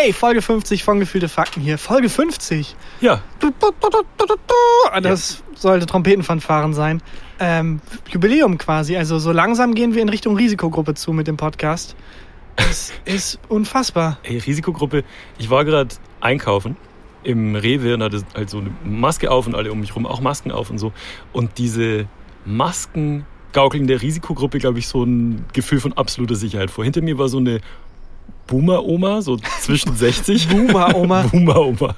Hey, Folge 50 von Gefühlte Fakten hier. Folge 50. Ja. Das sollte Trompetenfanfaren sein. Ähm, Jubiläum quasi. Also so langsam gehen wir in Richtung Risikogruppe zu mit dem Podcast. Das ist unfassbar. Ey, Risikogruppe. Ich war gerade einkaufen im Rewe und hatte halt so eine Maske auf und alle um mich rum auch Masken auf und so. Und diese Masken gaukeln der Risikogruppe, glaube ich, so ein Gefühl von absoluter Sicherheit vor. Hinter mir war so eine Boomer-Oma, so zwischen 60. Boomer-Oma. Boomer-Oma.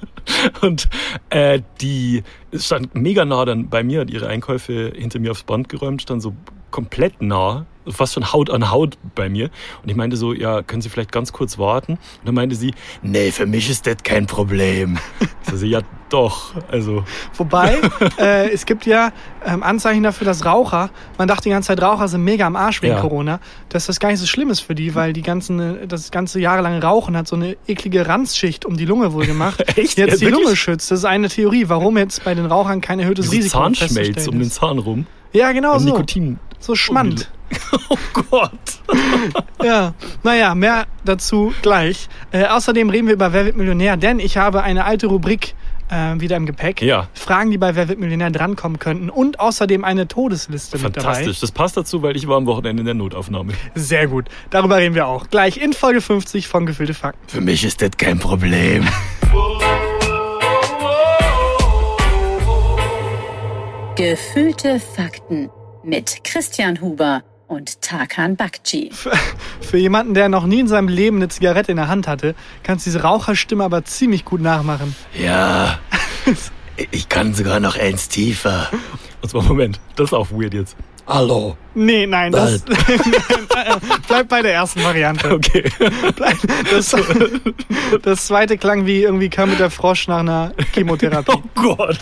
Und äh, die stand mega nah dann bei mir, hat ihre Einkäufe hinter mir aufs Band geräumt, stand so komplett nah, fast schon Haut an Haut bei mir. Und ich meinte so, ja, können Sie vielleicht ganz kurz warten? Und dann meinte sie, nee, für mich ist das kein Problem. Ich so, ja, doch. Also. Wobei, äh, es gibt ja ähm, Anzeichen dafür, dass Raucher, man dachte die ganze Zeit, Raucher sind mega am Arsch wegen Ja. Corona, dass das gar nicht so schlimm ist für die, weil die ganzen, äh, das ganze jahrelange Rauchen hat so eine eklige Ranzschicht um die Lunge wohl gemacht. Echt? Jetzt Ja, die wirklich? Lunge schützt. Das ist eine Theorie, warum jetzt bei den Rauchern kein erhöhtes So Risiko Zahnschmelz um den. Zahn rum. Ja, genau Und so. Nikotin. So Schmand. Oh Gott. Ja, naja, mehr dazu gleich. Äh, außerdem reden wir über Wer wird Millionär, denn ich habe eine alte Rubrik äh, wieder im Gepäck. Ja. Fragen, die bei Wer wird Millionär drankommen könnten und außerdem eine Todesliste mit dabei. Fantastisch. Das passt dazu, weil ich war am Wochenende in der Notaufnahme. Sehr gut. Darüber reden wir auch. Gleich in Folge 50 von Gefühlte Fakten. Für mich ist das kein Problem. Gefühlte Fakten mit Christian Huber und Tarkan Bakci. Für jemanden, der noch nie in seinem Leben eine Zigarette in der Hand hatte, kannst du diese Raucherstimme aber ziemlich gut nachmachen. Ja. Ich kann sogar noch eins tiefer. Und zwar, Moment, das ist auch weird jetzt. Hallo. Nee, nein, das bleibt bei der ersten Variante. Okay. Bleib- Das, das zweite klang wie irgendwie Kermit der Frosch nach einer Chemotherapie. Oh Gott.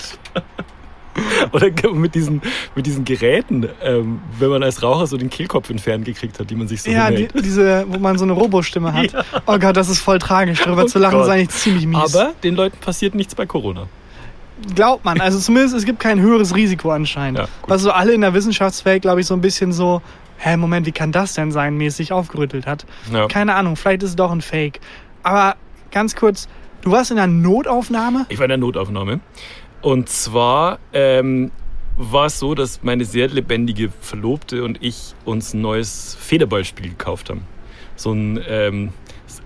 Oder mit diesen, mit diesen Geräten, ähm, wenn man als Raucher so den Kehlkopf entfernt gekriegt hat, die man sich so Ja, die, diese, wo man so eine Robostimme hat. Oh Gott, das ist voll tragisch. Darüber Oh zu lachen ist Gott. eigentlich ziemlich mies. Aber den Leuten passiert nichts bei Corona. Glaubt man. Also zumindest, es gibt kein höheres Risiko anscheinend. Ja. Was so alle in der Wissenschaftswelt, glaube ich, so ein bisschen so, hä, Moment, wie kann das denn sein, mäßig aufgerüttelt hat. Ja. Keine Ahnung, vielleicht ist es doch ein Fake. Aber ganz kurz, du warst in einer Notaufnahme? Ich war in der Notaufnahme. Und zwar ähm, war es so, dass meine sehr lebendige Verlobte und ich uns ein neues Federballspiel gekauft haben. So ein ähm,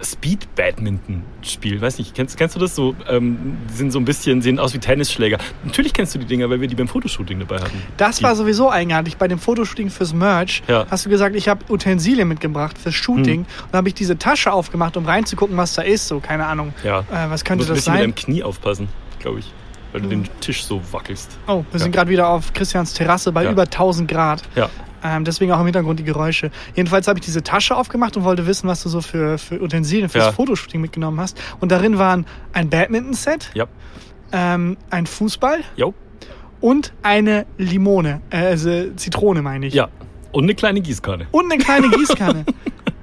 Speed-Badminton-Spiel. Weiß nicht, kennst, kennst du das? So, ähm, die sind so ein bisschen, sehen aus wie Tennisschläger. Natürlich kennst du die Dinger, weil wir die beim Fotoshooting dabei hatten. Das die, war sowieso eigenartig. Bei dem Fotoshooting fürs Merch Ja. hast du gesagt, ich habe Utensilien mitgebracht fürs Shooting. Hm. Und dann habe ich diese Tasche aufgemacht, um reinzugucken, was da ist. So, keine Ahnung. Ja. Äh, was könnte musst ein das bisschen mit sein? deinem Knie aufpassen, glaube ich. Weil du den Tisch so wackelst. Oh, wir sind Ja. gerade wieder auf Christians Terrasse bei Ja. über 1000 Grad. Ja. Ähm, deswegen auch im Hintergrund die Geräusche. Jedenfalls habe ich diese Tasche aufgemacht und wollte wissen, was du so für, für Utensilien fürs Ja. Fotoshooting mitgenommen hast. Und darin waren ein Badminton-Set, Ja. ähm, ein Fußball Jo. und eine Limone. Äh, also Zitrone meine ich. Ja. Und eine kleine Gießkanne. Und eine kleine Gießkanne.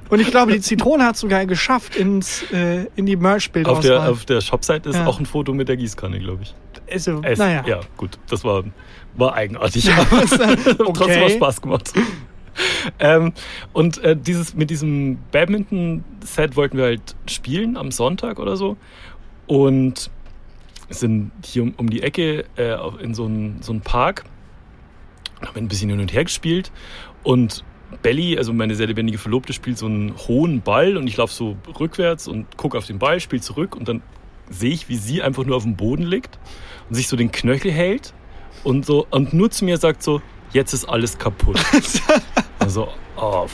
und ich glaube, die Zitrone hat sogar geschafft ins, äh, in die Auf Merch-Bildauswahl. der, auf der Shopseite ist Ja. auch ein Foto mit der Gießkanne, glaube ich. Also, Es, naja. Ja, gut, das war, war eigenartig. aber Trotzdem okay. hat Spaß gemacht. ähm, und äh, dieses, mit diesem Badminton-Set wollten wir halt spielen am Sonntag oder so. Und sind hier um, um die Ecke äh, in so einen so einen Park. Haben ein bisschen hin und her gespielt. Und Belly, also meine sehr lebendige Verlobte, spielt so einen hohen Ball und ich laufe so rückwärts und gucke auf den Ball, spiele zurück und dann sehe ich, wie sie einfach nur auf dem Boden liegt und sich so den Knöchel hält und so und nur zu mir sagt so, jetzt ist alles kaputt. also, oh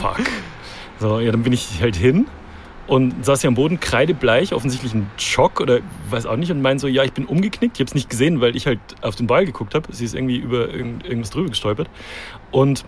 fuck. So, ja, dann bin ich halt hin und saß hier am Boden, kreidebleich, offensichtlich ein Schock oder weiß auch nicht und meinte so, ja, ich bin umgeknickt. Ich habe es nicht gesehen, weil ich halt auf den Ball geguckt habe. Sie ist irgendwie über irgend, irgendwas drüber gestolpert und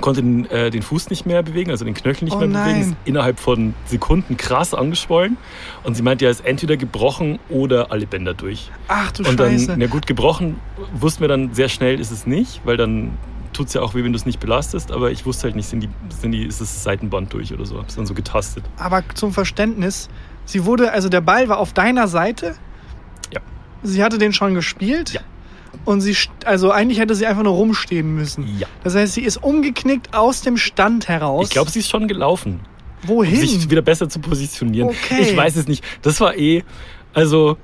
konnte den, äh, den Fuß nicht mehr bewegen, also den Knöchel nicht Oh mehr bewegen. nein. Ist innerhalb von Sekunden krass angeschwollen. Und sie meinte, ja, ist entweder gebrochen oder alle Bänder durch. Ach du Und dann, Scheiße. na gut, gebrochen wussten wir dann sehr schnell, ist es nicht, weil dann tut es ja auch weh, wenn du es nicht belastest. Aber ich wusste halt nicht, sind die, sind die, ist das Seitenband durch oder so. Hab's dann so getastet. Aber zum Verständnis, sie wurde, also der Ball war auf deiner Seite. Ja. Sie hatte den schon gespielt. Ja. Und sie, also eigentlich hätte sie einfach nur rumstehen müssen. Ja. Das heißt, sie ist umgeknickt aus dem Stand heraus. Ich glaube, sie ist schon gelaufen. Wohin? Um sich wieder besser zu positionieren. Okay. Ich weiß es nicht. Das war eh, also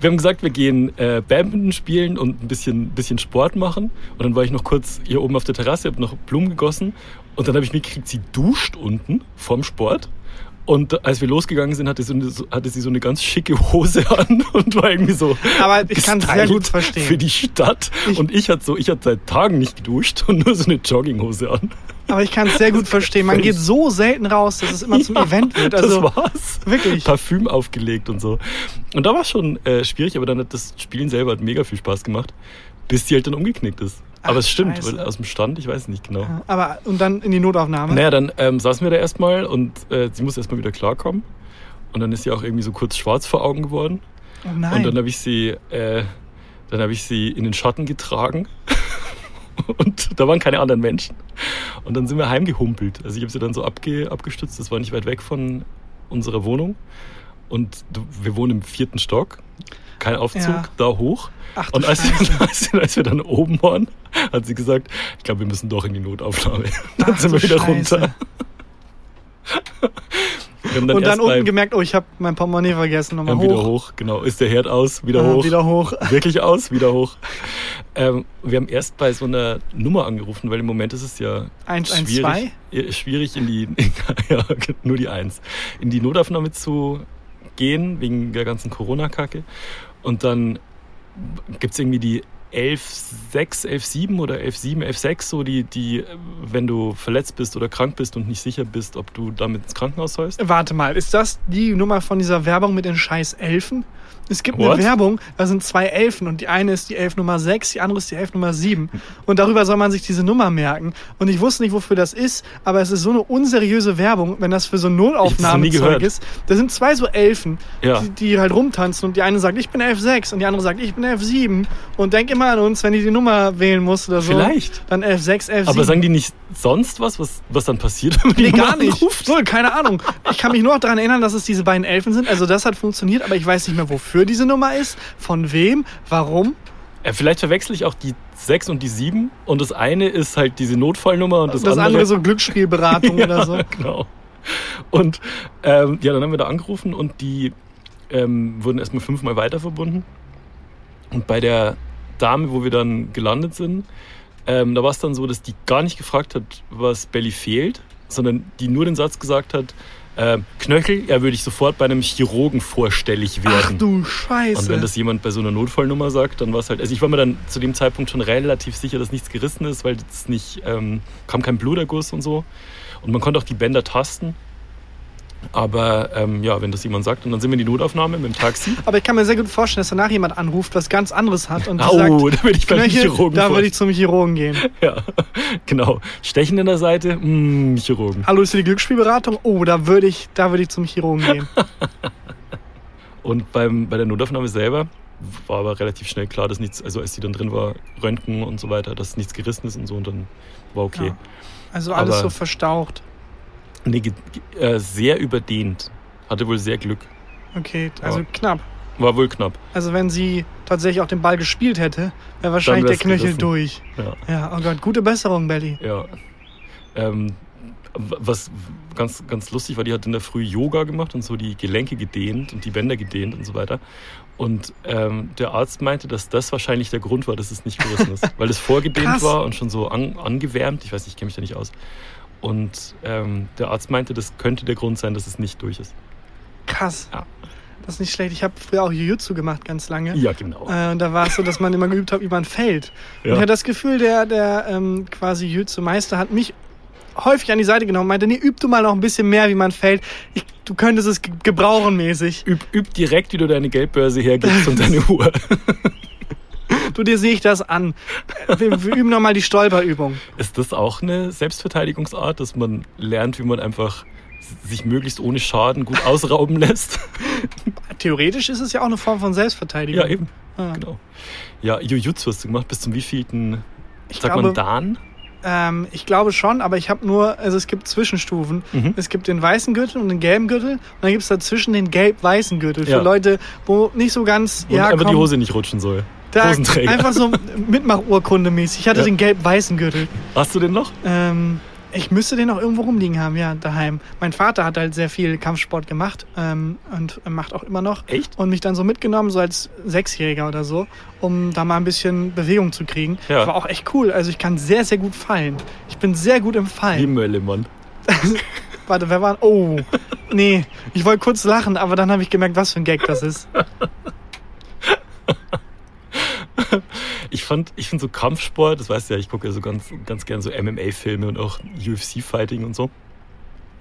wir haben gesagt, wir gehen äh, Badminton spielen und ein bisschen, bisschen Sport machen. Und dann war ich noch kurz hier oben auf der Terrasse, habe noch Blumen gegossen. Und dann habe ich mitgekriegt, sie duscht unten vorm Sport. Und als wir losgegangen sind, hatte sie, so, hatte sie so eine ganz schicke Hose an und war irgendwie so. Aber ich kann es sehr gut verstehen. Für die Stadt. Ich- und ich hatte so, ich hatte seit Tagen nicht geduscht und nur so eine Jogginghose an. Aber ich kann es sehr gut verstehen. Man geht so selten raus, dass es immer zum Ja, Event wird. Also das war's. wirklich. Parfüm aufgelegt und so. Und da war schon äh, schwierig, aber dann hat das Spielen selber hat mega viel Spaß gemacht, bis die halt dann umgeknickt ist. Aber Ach, es stimmt, scheiße. weil aus dem Stand, ich weiß nicht genau. Aber und dann in die Notaufnahme. Naja, dann ähm, saßen wir da erstmal und äh, sie muss erstmal wieder klarkommen. Und dann ist sie auch irgendwie so kurz schwarz vor Augen geworden. Oh Und nein. dann habe ich sie, äh, dann habe ich sie in den Schatten getragen. Und da waren keine anderen Menschen. Und dann sind wir heimgehumpelt. Also ich habe sie dann so abge, abgestützt. Das war nicht weit weg von unserer Wohnung. Und wir wohnen im vierten Stock. Kein Aufzug, Ja. da hoch. Ach Und als wir, als, als wir dann oben waren, hat sie gesagt, ich glaube, wir müssen doch in die Notaufnahme. Dann Ach sind wir wieder Scheiße. runter. Dann Und dann unten gemerkt, oh, ich habe mein Portemonnaie vergessen. Nochmal dann hoch. wieder hoch, genau. Ist der Herd aus, wieder Ah, hoch. Wieder hoch. Wirklich aus, wieder hoch. Ähm, wir haben erst bei so einer Nummer angerufen, weil im Moment ist es ja 112? schwierig, äh, schwierig in die, ja, nur die Eins, in die Notaufnahme zu gehen, wegen der ganzen Corona-Kacke. Und dann gibt es irgendwie die 11.6, 11.7 oder 11.7, 11.6, so die, die, wenn du verletzt bist oder krank bist und nicht sicher bist, ob du damit ins Krankenhaus sollst. Warte mal, ist das die Nummer von dieser Werbung mit den scheiß Elfen? Es gibt What? eine Werbung, da sind zwei Elfen und die eine ist die Elf Nummer 6, die andere ist die Elf Nummer 7. Und darüber soll man sich diese Nummer merken. Und ich wusste nicht, wofür das ist, aber es ist so eine unseriöse Werbung, wenn das für so Notaufnahmezeug gehört. ist. Da sind zwei so Elfen, Ja. die, die halt rumtanzen und die eine sagt, ich bin Elf 6 und die andere sagt, ich bin Elf 7. Und denk immer an uns, wenn die die Nummer wählen muss oder so. Vielleicht. Dann Elf 6, Elf 7. Aber sagen die nicht sonst was, was, was dann passiert, wenn man die Nee, Nummer gar nicht. anruft? Null, keine Ahnung. Ich kann mich nur noch daran erinnern, dass es diese beiden Elfen sind. Also das hat funktioniert, aber ich weiß nicht mehr, wofür diese Nummer ist, von wem, warum. Äh, vielleicht verwechsel ich auch die 6 und die 7 und das eine ist halt diese Notfallnummer und das, Das, andere so Glücksspielberatung oder so. Genau. Und ähm, ja, dann haben wir da angerufen und die ähm, wurden erstmal fünfmal weiter verbunden. Und bei der Dame, wo wir dann gelandet sind, ähm, da war es dann so, dass die gar nicht gefragt hat, was Belly fehlt, sondern die nur den Satz gesagt hat, ähm, Knöchel, ja, würde ich sofort bei einem Chirurgen vorstellig werden. Ach du Scheiße. Und wenn das jemand bei so einer Notfallnummer sagt, dann war es halt. Also ich war mir dann zu dem Zeitpunkt schon relativ sicher, dass nichts gerissen ist, weil es nicht ähm, kam kein Bluterguss und so. Und man konnte auch die Bänder tasten. Aber ähm, ja, wenn das jemand sagt, und dann sind wir in die Notaufnahme mit dem Taxi. aber ich kann mir sehr gut vorstellen, dass danach jemand anruft, was ganz anderes hat und Au, sagt, da würde ich beim Knöchel, Chirurgen da würde ich zum Chirurgen gehen. Ja, genau. Stechen in der Seite, mm, Chirurgen. Hallo, ist hier die Glücksspielberatung? Oh, da würde ich, da würde ich zum Chirurgen gehen. Und beim, bei der Notaufnahme selber war aber relativ schnell klar, dass nichts, also als die dann drin war, Röntgen und so weiter, dass nichts gerissen ist und so und dann war okay. Ja. Also alles Aber- so verstaucht. Nee, äh, sehr überdehnt. Hatte wohl sehr Glück. Okay, also Ja. knapp. War wohl knapp. Also wenn sie tatsächlich auch den Ball gespielt hätte, wäre wahrscheinlich der Knöchel gerissen. durch. Ja. Ja, oh Gott, gute Besserung, Belly. ja. Ähm, was ganz, ganz lustig war, die hat in der Früh Yoga gemacht und so die Gelenke gedehnt und die Bänder gedehnt und so weiter. Und ähm, der Arzt meinte, dass das wahrscheinlich der Grund war, dass es nicht gerissen ist. Weil es vorgedehnt Krass. war und schon so an, angewärmt. Ich weiß nicht, ich kenne mich da nicht aus. Und ähm, der Arzt meinte, das könnte der Grund sein, dass es nicht durch ist. Krass. Ja. Das ist nicht schlecht. Ich habe früher auch Jiu-Jitsu gemacht, ganz lange. Ja, genau. Äh, und da war es so, dass man immer geübt hat, wie man fällt. Und Ja. ich hatte das Gefühl, der, der ähm, quasi Jiu-Jitsu-Meister hat mich häufig an die Seite genommen und meinte, nee, üb du mal noch ein bisschen mehr, wie man fällt. Ich, du könntest es ge- gebrauchen mäßig. Üb, üb direkt, wie du deine Geldbörse hergibst und deine Uhr. Du, dir sehe ich das an. Wir, wir üben nochmal die Stolperübung. Ist das auch eine Selbstverteidigungsart, dass man lernt, wie man einfach sich möglichst ohne Schaden gut ausrauben lässt? Theoretisch ist es ja auch eine Form von Selbstverteidigung. ja, eben. Ah. Genau. Ja, Jujutsu hast du gemacht. Bis zum wievielten, Ich sagt glaube, man Dan? Ähm, ich glaube schon, aber ich habe nur, also es gibt Zwischenstufen. Mhm. Es gibt den weißen Gürtel und den gelben Gürtel und dann gibt es dazwischen den gelb-weißen Gürtel für Ja. Leute, wo nicht so ganz, Und ja, einfach die komm, Hose nicht rutschen soll. Da, Hosenträger. einfach so Mitmachurkunde mäßig. Ich hatte Ja. den gelb-weißen Gürtel. Hast du den noch? Ähm, Ich müsste den auch irgendwo rumliegen haben, ja, daheim. Mein Vater hat halt sehr viel Kampfsport gemacht ähm, und macht auch immer noch. Echt? Und mich dann so mitgenommen, so als Sechsjähriger oder so, um da mal ein bisschen Bewegung zu kriegen. Ja. War auch echt cool. Also ich kann sehr, sehr gut fallen. Ich bin sehr gut im Wie Fallen. Möllemann. Warte, wer war... Oh, nee. Ich wollte kurz lachen, aber dann habe ich gemerkt, was für ein Gag das ist. Ich fand, ich finde so Kampfsport, das weißt du ja, ich gucke ja so ganz, ganz gern so MMA-Filme und auch UFC-Fighting und so.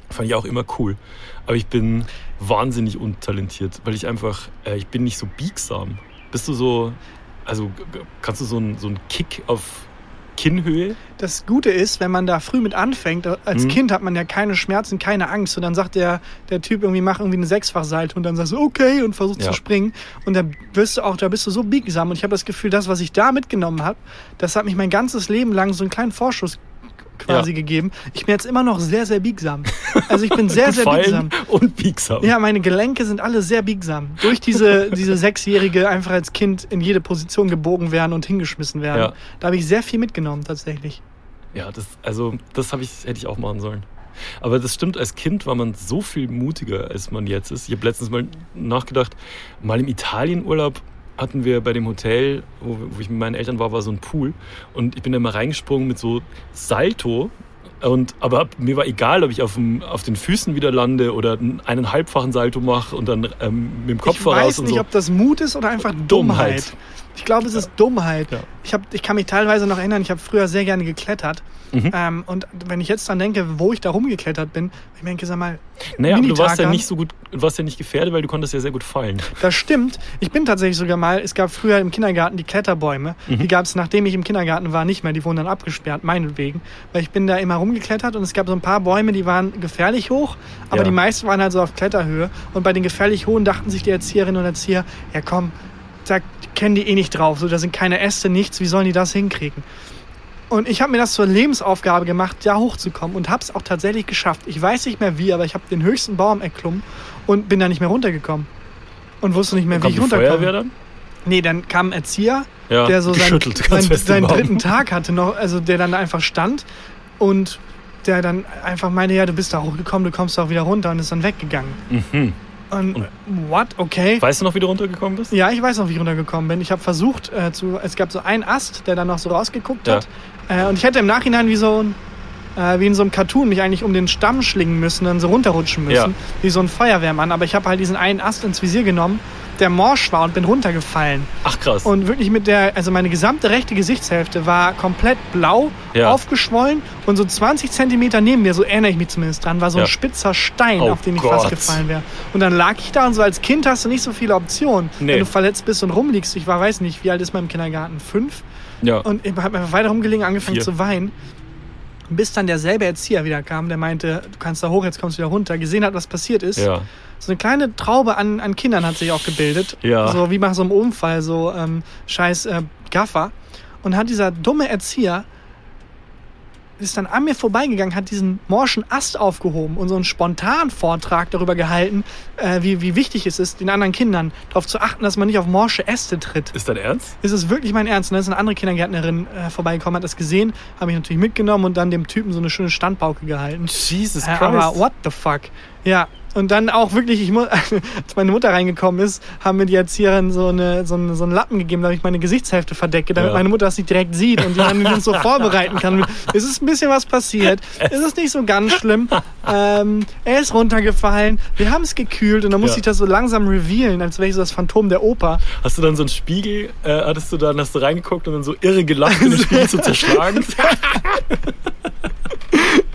Fand ich auch immer cool. Aber ich bin wahnsinnig untalentiert, weil ich einfach, äh, ich bin nicht so biegsam. Bist du so, also kannst du so einen so einen Kick auf Kinnhöhe? Das Gute ist, wenn man da früh mit anfängt, als Mhm. Kind hat man ja keine Schmerzen, keine Angst. Und dann sagt der, der Typ irgendwie, mach irgendwie eine Sechsfachseite und dann sagst du, okay, und versuchst Ja. zu springen. Und da wirst du auch, da bist du so biegsam. Und ich habe das Gefühl, das, was ich da mitgenommen habe, das hat mich mein ganzes Leben lang so einen kleinen Vorschuss quasi Ja. gegeben. Ich bin jetzt immer noch sehr, sehr biegsam. Also ich bin sehr, sehr biegsam. und biegsam. Ja, meine Gelenke sind alle sehr biegsam. Durch diese, diese Sechsjährige einfach als Kind in jede Position gebogen werden und hingeschmissen werden. Ja. Da habe ich sehr viel mitgenommen, tatsächlich. Ja, das, also, das ich, hätte ich auch machen sollen. Aber das stimmt, als Kind war man so viel mutiger, als man jetzt ist. Ich habe letztens mal nachgedacht, mal im Italienurlaub hatten wir bei dem Hotel, wo, wo ich mit meinen Eltern war, war so ein Pool. Und ich bin da mal reingesprungen mit so Salto. Und, aber mir war egal, ob ich auf, dem, auf den Füßen wieder lande oder einen halbfachen Salto mache und dann ähm, mit dem Kopf ich voraus weiß und nicht, so. ob das Mut ist oder einfach Dummheit. Dummheit. Ich glaube, es ist Dummheit. Ja. Ich, hab, ich kann mich teilweise noch erinnern, ich habe früher sehr gerne geklettert. Mhm. Ähm, und wenn ich jetzt dran denke, wo ich da rumgeklettert bin, ich denke, sag mal, Naja, aber du warst ja nicht so gut, du warst ja nicht gefährdet, weil du konntest ja sehr gut fallen. das stimmt. Ich bin tatsächlich sogar mal, es gab früher im Kindergarten die Kletterbäume. Mhm. Die gab es, nachdem ich im Kindergarten war, nicht mehr. Die wurden dann abgesperrt, meinetwegen. Weil ich bin da immer rumgeklettert und es gab so ein paar Bäume, die waren gefährlich hoch, aber Ja. die meisten waren halt so auf Kletterhöhe. Und bei den gefährlich hohen dachten sich die Erzieherinnen und Erzieher, ja komm, da kennen die eh nicht drauf. So, da sind keine Äste, nichts. Wie sollen die das hinkriegen? Und ich habe mir das zur Lebensaufgabe gemacht, da hochzukommen und habe es auch tatsächlich geschafft. Ich weiß nicht mehr wie, aber ich habe den höchsten Baum erklommen und bin da nicht mehr runtergekommen. Und wusste nicht mehr, wie ich runterkomme. Feuerwehr dann? Nee, dann kam ein Erzieher, Ja, der so sein, geschüttelt, ganz sein, fest im seinen Baum. dritten Tag hatte noch, also der dann einfach stand und der dann einfach meinte, ja, du bist da hochgekommen, du kommst auch wieder runter und ist dann weggegangen. Mhm. Und, what? Okay. Weißt du noch, wie du runtergekommen bist? Ja, ich weiß noch, wie ich runtergekommen bin. Ich habe versucht, äh, zu, es gab so einen Ast, der dann noch so rausgeguckt Ja. hat. Äh, und ich hätte im Nachhinein wie so ein, äh, wie in so einem Cartoon mich eigentlich um den Stamm schlingen müssen, dann so runterrutschen müssen, Ja. wie so ein Feuerwehrmann. Aber ich habe halt diesen einen Ast ins Visier genommen, der morsch war und bin runtergefallen. Ach krass. Und wirklich mit der, also meine gesamte rechte Gesichtshälfte war komplett blau, Ja. aufgeschwollen und so 20 Zentimeter neben mir, so erinnere ich mich zumindest dran, war so ein Ja. spitzer Stein, Oh auf den ich Gott. fast gefallen wäre. Und dann lag ich da und so als Kind hast du nicht so viele Optionen. Nee. Wenn du verletzt bist und rumliegst, ich war, weiß nicht, wie alt ist man im Kindergarten? Fünf? ja. Und ich habe einfach weiter rumgelegen, angefangen Vier. zu weinen. Bis dann derselbe Erzieher wieder kam, der meinte, du kannst da hoch, jetzt kommst du wieder runter, gesehen hat, was passiert ist. ja. So eine kleine Traube an, an Kindern hat sich auch gebildet. Ja. So wie nach so einem Unfall, so ähm, scheiß äh, Gaffer. Und hat dieser dumme Erzieher ist dann an mir vorbeigegangen, hat diesen morschen Ast aufgehoben und so einen Spontanvortrag darüber gehalten, äh, wie, wie wichtig es ist, den anderen Kindern darauf zu achten, dass man nicht auf morsche Äste tritt. Ist dein Ernst? Ist es wirklich mein Ernst? Und dann ist eine andere Kindergärtnerin äh, vorbeigekommen, hat das gesehen, habe ich natürlich mitgenommen und dann dem Typen so eine schöne Standpauke gehalten. Jesus Äh, Christ. aber what the fuck? Ja, und dann auch wirklich, ich als meine Mutter reingekommen ist, haben mir die Erzieherin so, eine, so, eine, so einen Lappen gegeben, damit ich meine Gesichtshälfte verdecke, damit Ja. meine Mutter das nicht direkt sieht und die dann so vorbereiten kann. Es ist ein bisschen was passiert. Es ist nicht so ganz schlimm. Ähm, er ist runtergefallen. Wir haben es gekühlt und dann musste Ja. ich das so langsam revealen, als wäre ich so das Phantom der Oper. Hast du dann so einen Spiegel, äh, hattest du dann, hast du reingeguckt und dann so irre gelacht, um den Spiegel zu zerschlagen?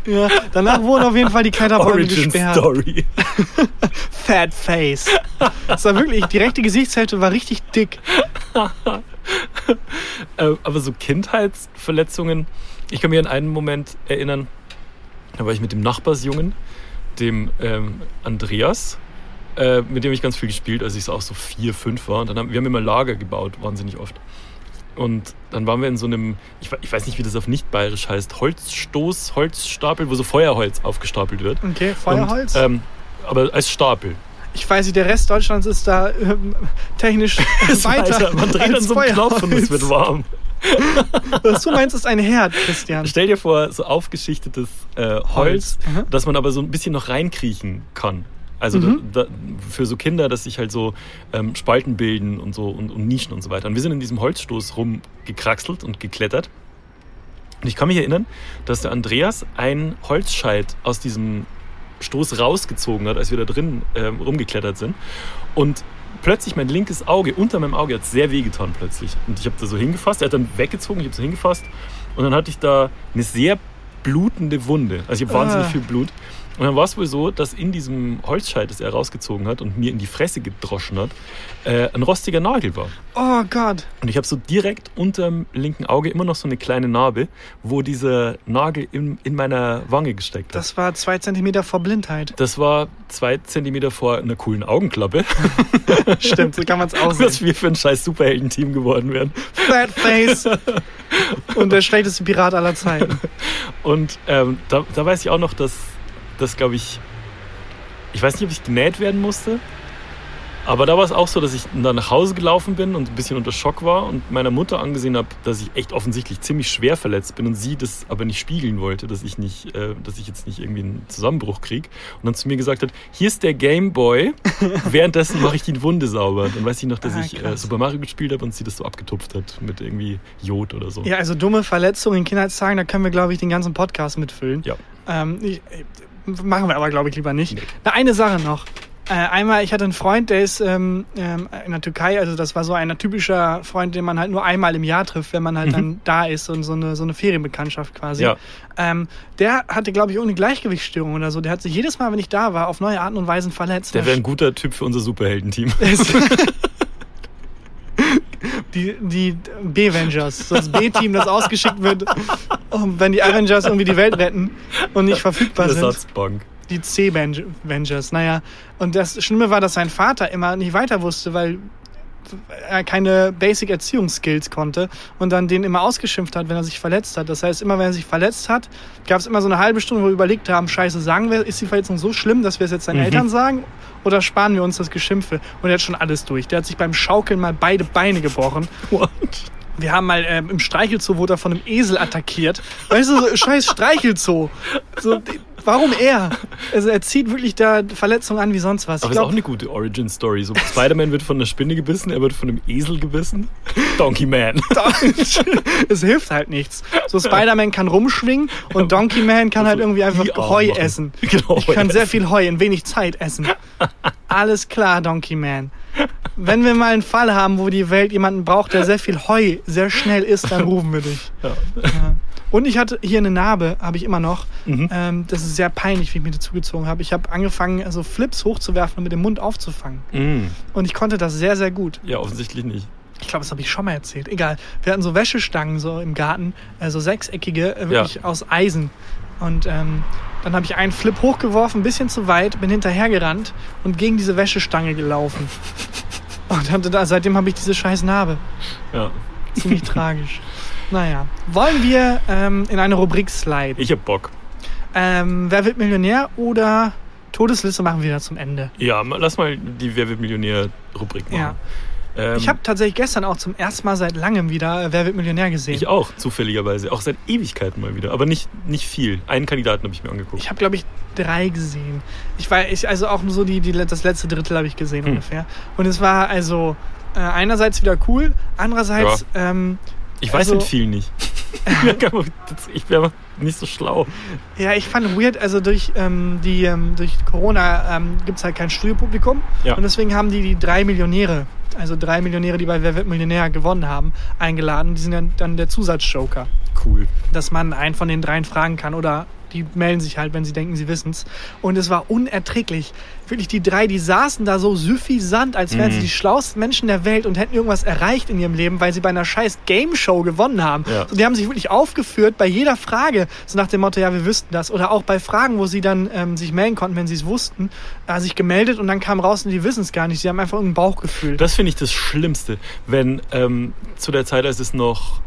Ja, danach wurden auf jeden Fall die Kletterbäume Origin gesperrt. Story. Fat Face. Das war wirklich, die rechte Gesichtshälfte war richtig dick. Äh, aber so Kindheitsverletzungen, ich kann mir an einen Moment erinnern, da war ich mit dem Nachbarsjungen, dem ähm, Andreas, äh, mit dem ich ganz viel gespielt, als ich so auch so vier, fünf war. Und dann haben wir haben immer Lager gebaut, wahnsinnig oft. Und dann waren wir in so einem, ich, ich weiß nicht, wie das auf nicht-bayerisch heißt, Holzstoß, Holzstapel, wo so Feuerholz aufgestapelt wird. Okay, Feuerholz. Und, ähm, aber als Stapel. Ich weiß nicht, der Rest Deutschlands ist da ähm, technisch weiter. weiter. Man dreht an so einen Knopf und es wird warm. Was du meinst, ist ein Herd, Christian. Stell dir vor, so aufgeschichtetes äh, Holz, Holz, mhm. dass man aber so ein bisschen noch reinkriegen kann. Also Mhm. da, da, für so Kinder, dass sich halt so ähm, Spalten bilden und so und, und Nischen und so weiter. Und wir sind in diesem Holzstoß rumgekraxelt und geklettert. Und ich kann mich erinnern, dass der Andreas einen Holzscheit aus diesem Stoß rausgezogen hat, als wir da drin ähm, rumgeklettert sind. Und plötzlich mein linkes Auge, unter meinem Auge, hat sehr wehgetan plötzlich. Und ich habe da so hingefasst, er hat dann weggezogen, ich habe so hingefasst. Und dann hatte ich da eine sehr blutende Wunde. Also ich habe wahnsinnig Ah. viel Blut. Und dann war es wohl so, dass in diesem Holzscheit, das er rausgezogen hat und mir in die Fresse gedroschen hat, äh, ein rostiger Nagel war. Oh Gott. Und ich habe so direkt unterm linken Auge immer noch so eine kleine Narbe, wo dieser Nagel in, in meiner Wange gesteckt hat. Das war zwei Zentimeter vor Blindheit. Das war zwei Zentimeter vor einer coolen Augenklappe, Stimmt, so kann man es was aussehen. wir für ein scheiß Superheldenteam geworden wären. Fat Face. Und der schlechteste Pirat aller Zeiten. Und ähm, da, da weiß ich auch noch, dass das, glaube ich, ich weiß nicht, ob ich genäht werden musste, aber da war es auch so, dass ich dann nach Hause gelaufen bin und ein bisschen unter Schock war und meiner Mutter angesehen habe, dass ich echt offensichtlich ziemlich schwer verletzt bin und sie das aber nicht spiegeln wollte, dass ich nicht, äh, dass ich jetzt nicht irgendwie einen Zusammenbruch kriege und dann zu mir gesagt hat, hier ist der Gameboy, währenddessen mache ich die Wunde sauber. Dann weiß ich noch, dass Ah, ich äh. Super Mario gespielt habe und sie das so abgetupft hat mit irgendwie Jod oder so. Ja, also dumme Verletzungen in Kindheitstagen, da können wir, glaube ich, den ganzen Podcast mitfüllen. Ja. Ähm, ich, äh, machen wir aber, glaube ich, lieber nicht. Nee. Na, eine Sache noch. Äh, einmal, ich hatte einen Freund, der ist ähm, ähm, in der Türkei, also das war so ein typischer Freund, den man halt nur einmal im Jahr trifft, wenn man halt dann da ist und so eine, so eine Ferienbekanntschaft quasi. Ja. Ähm, der hatte, glaube ich, irgendeine Gleichgewichtsstörung oder so. Der hat sich jedes Mal, wenn ich da war, auf neue Arten und Weisen verletzt. Der wäre ein guter Typ für unser Superheldenteam. die, die B-Avengers, das B-Team, das ausgeschickt wird, wenn die Avengers irgendwie die Welt retten und nicht verfügbar sind. Ersatzbank. Die C-Avengers, naja. Und das Schlimme war, dass sein Vater immer nicht weiter wusste, weil er keine Basic-Erziehungsskills konnte und dann den immer ausgeschimpft hat, wenn er sich verletzt hat. Das heißt, immer wenn er sich verletzt hat, gab es immer so eine halbe Stunde, wo wir überlegt haben, scheiße, sagen wir, ist die Verletzung so schlimm, dass wir es jetzt seinen Mhm. Eltern sagen oder sparen wir uns das Geschimpfe? Und er hat schon alles durch. Der hat sich beim Schaukeln mal beide Beine gebrochen. What? Wir haben mal ähm, im Streichelzoo wurde er von einem Esel attackiert. Weißt du, so scheiß Streichelzoo. So, warum er? Also er zieht wirklich da Verletzungen an wie sonst was. Aber Ich ist auch glaub, eine gute Origin-Story. So, Spider-Man wird von einer Spinne gebissen, er wird von einem Esel gebissen. Donkey Man. es hilft halt nichts. So Spider-Man kann rumschwingen und Donkey Man kann halt irgendwie einfach Heu machen. essen. Genau, Ich kann Heu sehr essen. viel Heu in wenig Zeit essen. Alles klar, Donkey Man. Wenn wir mal einen Fall haben, wo die Welt jemanden braucht, der sehr viel Heu sehr schnell isst, dann rufen wir dich. Ja. Ja. Und ich hatte hier eine Narbe, habe ich immer noch. Mhm. Ähm, das ist sehr peinlich, wie ich mir das zugezogen habe. Ich habe angefangen, also Flips hochzuwerfen und mit dem Mund aufzufangen. Mm. Und ich konnte das sehr, sehr gut. Ja, offensichtlich nicht. Ich glaube, das habe ich schon mal erzählt. Egal. Wir hatten so Wäschestangen so im Garten, also sechseckige, äh, wirklich aus Eisen. Und ähm, dann habe ich einen Flip hochgeworfen, ein bisschen zu weit, bin hinterhergerannt und gegen diese Wäschestange gelaufen. Und da, seitdem habe ich diese scheiß Narbe. Ja. Ziemlich tragisch. Naja. Wollen wir ähm, in eine Rubrik sliden? Ich hab Bock. Ähm, Wer wird Millionär oder Todesliste machen wir da zum Ende. Ja, lass mal die Wer wird Millionär-Rubrik machen. Ja. Ähm, Ich habe tatsächlich gestern auch zum ersten Mal seit langem wieder äh, Wer wird Millionär gesehen. ich auch, zufälligerweise. Auch seit Ewigkeiten mal wieder. Aber nicht, nicht viel. Einen Kandidaten habe ich mir angeguckt. Ich habe, glaube ich, drei gesehen. Ich war, ich, also auch nur so die, die, das letzte Drittel habe ich gesehen Hm. ungefähr. Und es war also äh, einerseits wieder cool, andererseits, ähm, Ich weiß Also- mit viel nicht. ich wäre nicht so schlau. ja, ich fand weird, also durch, ähm, die, ähm, durch Corona ähm, gibt es halt kein Studiopublikum. Ja. Und deswegen haben die die drei Millionäre, also drei Millionäre, die bei Wer wird Millionär gewonnen haben, eingeladen. Die sind dann, dann der Zusatzjoker. Cool. dass man einen von den dreien fragen kann oder die melden sich halt, wenn sie denken, sie wissen's. Und es war unerträglich. Wirklich, die drei, die saßen da so süffisant, als wären Mhm. sie die schlauesten Menschen der Welt und hätten irgendwas erreicht in ihrem Leben, weil sie bei einer scheiß Game Show gewonnen haben. Ja. So, die haben sich wirklich aufgeführt bei jeder Frage, so nach dem Motto, ja, wir wüssten das. Oder auch bei Fragen, wo sie dann ähm, sich melden konnten, wenn sie es wussten, äh, sich gemeldet und dann kam raus und die wissen es gar nicht. Sie haben einfach ein Bauchgefühl. Das finde ich das Schlimmste, wenn ähm, zu der Zeit, als es noch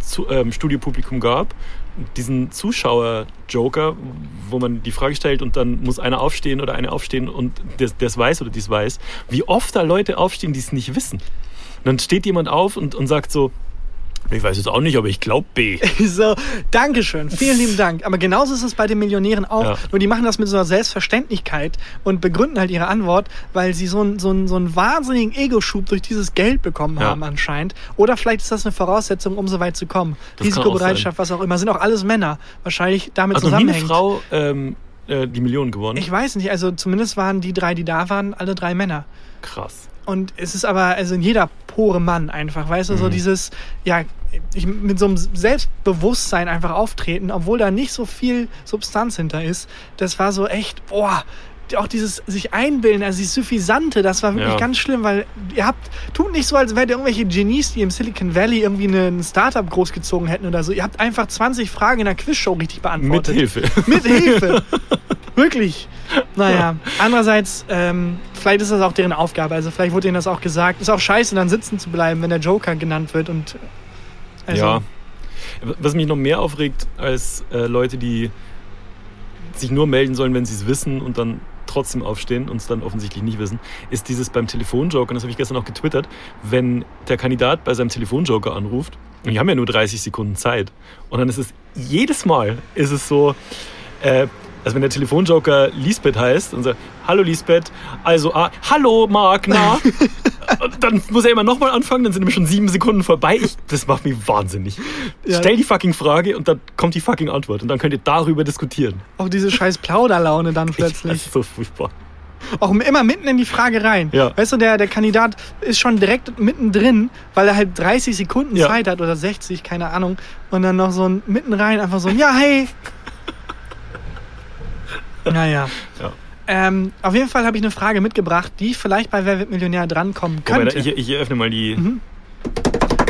zu, ähm, Studiopublikum gab, diesen Zuschauer-Joker, wo man die Frage stellt und dann muss einer aufstehen oder eine aufstehen und der es weiß oder die es weiß, wie oft da Leute aufstehen, die es nicht wissen. Und dann steht jemand auf und, und sagt so, ich weiß jetzt auch nicht, aber ich glaube B. So, Dankeschön, vielen lieben Dank. Aber genauso ist es bei den Millionären auch. Ja. Nur die machen das mit so einer Selbstverständlichkeit und begründen halt ihre Antwort, weil sie so einen, so einen, so einen wahnsinnigen Ego-Schub durch dieses Geld bekommen Ja. haben anscheinend. Oder vielleicht ist das eine Voraussetzung, um so weit zu kommen. Das kann auch Risikobereitschaft, was auch immer. Sind auch alles Männer. Wahrscheinlich damit Also nie eine zusammenhängt. Frau ähm, äh, die Million gewonnen. Ich weiß nicht, also zumindest waren die drei, die da waren, alle drei Männer. Krass. Und es ist aber, also in jeder Pore Mann einfach, weißt du, so dieses, ja, ich, mit so einem Selbstbewusstsein einfach auftreten, obwohl da nicht so viel Substanz hinter ist. Das war so echt, boah, auch dieses sich einbilden, also dieses Suffisante, das war wirklich Ja. ganz schlimm, weil ihr habt, tut nicht so, als wärt ihr irgendwelche Genies, die im Silicon Valley irgendwie ein Startup großgezogen hätten oder so. Ihr habt einfach 20 Fragen in einer Quizshow richtig Mit beantwortet. Hilfe. Mit Hilfe. Wirklich. Naja, andererseits, ähm, vielleicht ist das auch deren Aufgabe. Also vielleicht wurde ihnen das auch gesagt. Ist auch scheiße, dann sitzen zu bleiben, wenn der Joker genannt wird. Und also, Ja. Was mich noch mehr aufregt als äh, Leute, die sich nur melden sollen, wenn sie es wissen und dann trotzdem aufstehen und es dann offensichtlich nicht wissen, ist dieses beim Telefonjoker, und das habe ich gestern auch getwittert, wenn der Kandidat bei seinem Telefonjoker anruft, und die haben ja nur 30 Sekunden Zeit, und dann ist es jedes Mal, ist es so, äh, also wenn der Telefonjoker Lisbeth heißt und sagt, hallo Lisbeth, also, ah, hallo Marc, na? dann muss er immer nochmal anfangen, dann sind nämlich schon sieben Sekunden vorbei. Ich, das macht mich wahnsinnig. Ja. Stell die fucking Frage und dann kommt die fucking Antwort und dann könnt ihr darüber diskutieren. Auch diese scheiß Plauderlaune dann Das plötzlich. ist so furchtbar. Auch immer mitten in die Frage rein. Ja. Weißt du, der, der Kandidat ist schon direkt mittendrin, weil er halt 30 Sekunden Ja. Zeit hat oder 60, keine Ahnung. Und dann noch so ein mitten rein einfach so ein Ja, hey. Naja. Ja. Ähm, auf jeden Fall habe ich eine Frage mitgebracht, die vielleicht bei Wer wird Millionär drankommen Wobei, könnte. ich, ich öffne mal die. Mhm.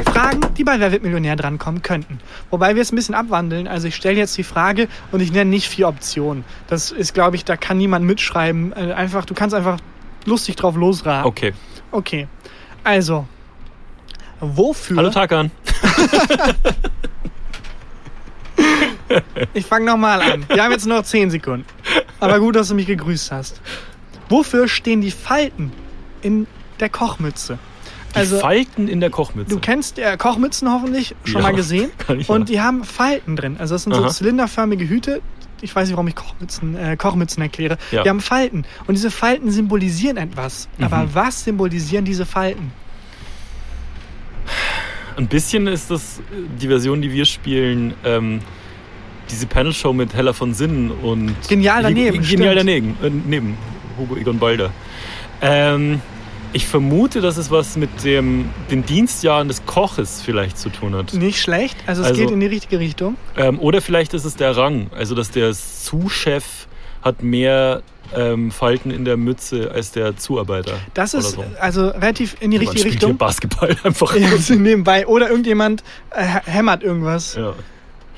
Fragen, die bei Wer wird Millionär drankommen könnten. Wobei wir es ein bisschen abwandeln. Also ich stelle jetzt die Frage und ich nenne nicht vier Optionen. Das ist, glaube ich, da kann niemand mitschreiben. Äh, Einfach, du kannst einfach lustig drauf losraten. Okay. Okay. Also, wofür... Hallo Takan. Ich fange nochmal an. Wir haben jetzt noch 10 Sekunden. Aber gut, dass du mich gegrüßt hast. Wofür stehen die Falten in der Kochmütze? Die Falten in der Kochmütze. Also, Du kennst äh, Kochmützen hoffentlich schon Ja, mal gesehen. und die haben Falten drin. Also das sind so Aha. zylinderförmige Hüte. Ich weiß nicht, warum ich Kochmützen, äh, Kochmützen erkläre. Ja. Die haben Falten. Und diese Falten symbolisieren etwas. Mhm. Aber was symbolisieren diese Falten? Ein bisschen ist das äh, die Version, die wir spielen, ähm, diese Panel-Show mit Hella von Sinnen und. Genial daneben, Genial stimmt. daneben. Äh, neben Hugo Egon Balder. Ähm, ich vermute, dass es was mit dem, den Dienstjahren des Koches vielleicht zu tun hat. Nicht schlecht. Also es Also- geht in die richtige Richtung. Ähm, oder vielleicht ist es der Rang. Also, dass der Sous-Chef hat mehr ähm, Falten in der Mütze als der Zuarbeiter. Das ist so. also relativ in die richtige spielt hier Richtung. Basketball einfach. Ja, nebenbei. Oder irgendjemand äh, hämmert irgendwas. Ja.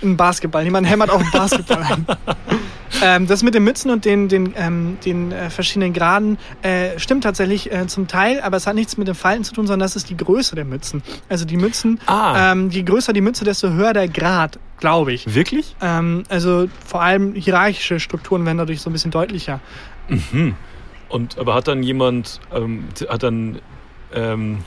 Ein Basketball. Jemand hämmert auf den Basketball ein. ähm, das mit den Mützen und den, den, ähm, den äh, verschiedenen Graden äh, stimmt tatsächlich äh, zum Teil, aber es hat nichts mit den Falten zu tun, sondern das ist die Größe der Mützen. Also die Mützen, Ah. ähm, je größer die Mütze, desto höher der Grad, glaube ich. Wirklich? Ähm, also vor allem hierarchische Strukturen werden dadurch so ein bisschen deutlicher. Und aber hat dann jemand, ähm, hat dann ähm,